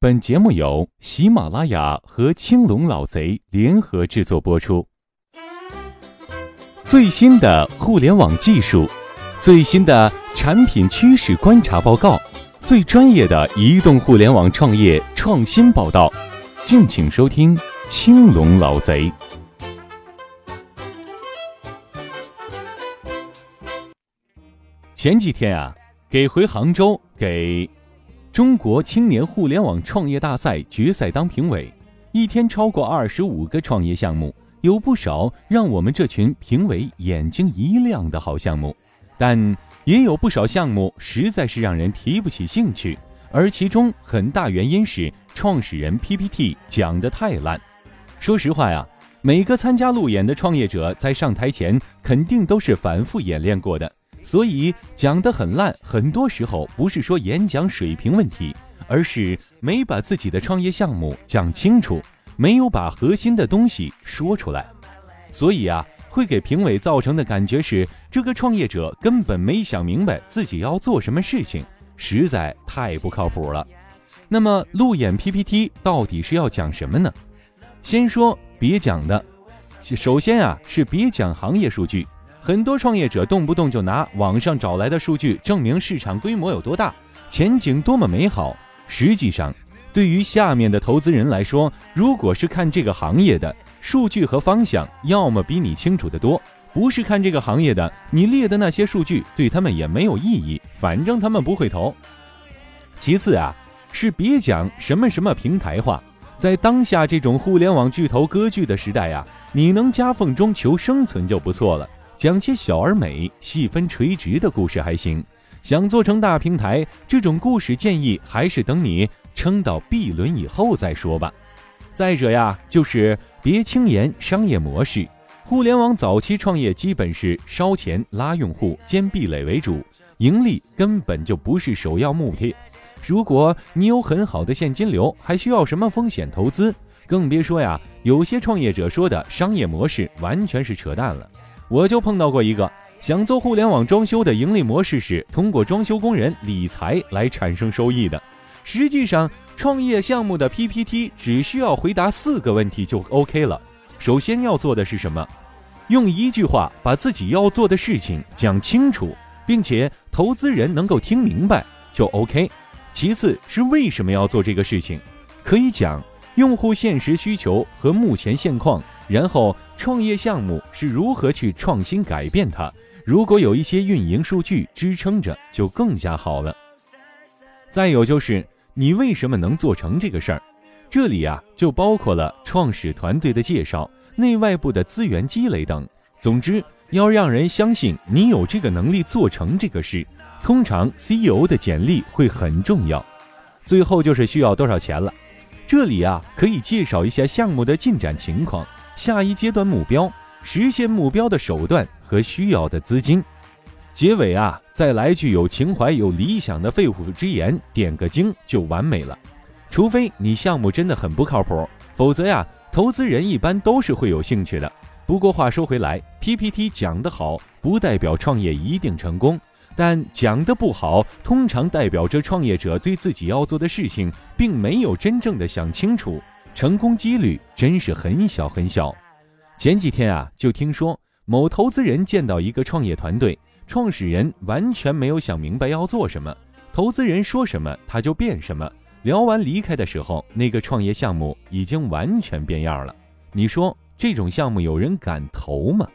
本节目由喜马拉雅和青龙老贼联合制作播出。最新的互联网技术，最新的产品趋势观察报告，最专业的移动互联网创业创新报道，敬请收听青龙老贼。前几天啊，给回杭州给。中国青年互联网创业大赛决赛当评委，一天超过二十五个创业项目，有不少让我们这群评委眼睛一亮的好项目，但也有不少项目实在是让人提不起兴趣，而其中很大原因是创始人 PPT 讲的太烂。说实话呀，每个参加路演的创业者在上台前肯定都是反复演练过的。所以讲得很烂，很多时候不是说演讲水平问题，而是没把自己的创业项目讲清楚，没有把核心的东西说出来。所以啊，会给评委造成的感觉是，这个创业者根本没想明白自己要做什么事情，实在太不靠谱了。那么路演 PPT 到底是要讲什么呢？先说别讲的，首先啊是别讲行业数据。很多创业者动不动就拿网上找来的数据证明市场规模有多大，前景多么美好。实际上，对于下面的投资人来说，如果是看这个行业的数据和方向，要么比你清楚的多；不是看这个行业的，你列的那些数据对他们也没有意义，反正他们不会投。其次啊，是别讲什么什么平台化，在当下这种互联网巨头割据的时代呀，你能夹缝中求生存就不错了。讲些小而美、细分垂直的故事还行，想做成大平台，这种故事建议还是等你撑到 B 轮以后再说吧。再者呀，就是别轻言商业模式。互联网早期创业基本是烧钱拉用户、兼壁垒为主，盈利根本就不是首要目的。如果你有很好的现金流，还需要什么风险投资？更别说呀，有些创业者说的商业模式完全是扯淡了。我就碰到过一个想做互联网装修的盈利模式是通过装修工人理财来产生收益的。实际上，创业项目的 PPT 只需要回答四个问题就 OK 了。首先要做的是什么？用一句话把自己要做的事情讲清楚，并且投资人能够听明白就 OK。其次是为什么要做这个事情，可以讲用户现实需求和目前现况。然后，创业项目是如何去创新改变它？如果有一些运营数据支撑着，就更加好了。再有就是你为什么能做成这个事儿？这里啊，就包括了创始团队的介绍、内外部的资源积累等。总之，要让人相信你有这个能力做成这个事，通常 CEO 的简历会很重要。最后就是需要多少钱了？这里啊，可以介绍一下项目的进展情况。下一阶段目标，实现目标的手段和需要的资金。结尾啊，再来句有情怀、有理想的肺腑之言，点个睛就完美了。除非你项目真的很不靠谱，否则呀，投资人一般都是会有兴趣的。不过话说回来，PPT 讲得好，不代表创业一定成功；但讲得不好，通常代表着创业者对自己要做的事情，并没有真正的想清楚。成功几率真是很小很小。前几天啊，就听说某投资人见到一个创业团队，创始人完全没有想明白要做什么，投资人说什么他就变什么。聊完离开的时候，那个创业项目已经完全变样了。你说这种项目有人敢投吗？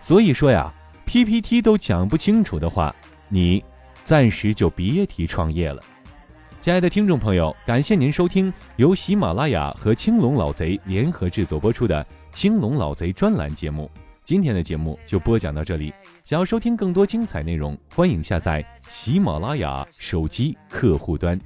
所以说呀，PPT 都讲不清楚的话，你暂时就别提创业了。亲爱的听众朋友，感谢您收听由喜马拉雅和青龙老贼联合制作播出的《青龙老贼》专栏节目。今天的节目就播讲到这里。想要收听更多精彩内容，欢迎下载喜马拉雅手机客户端。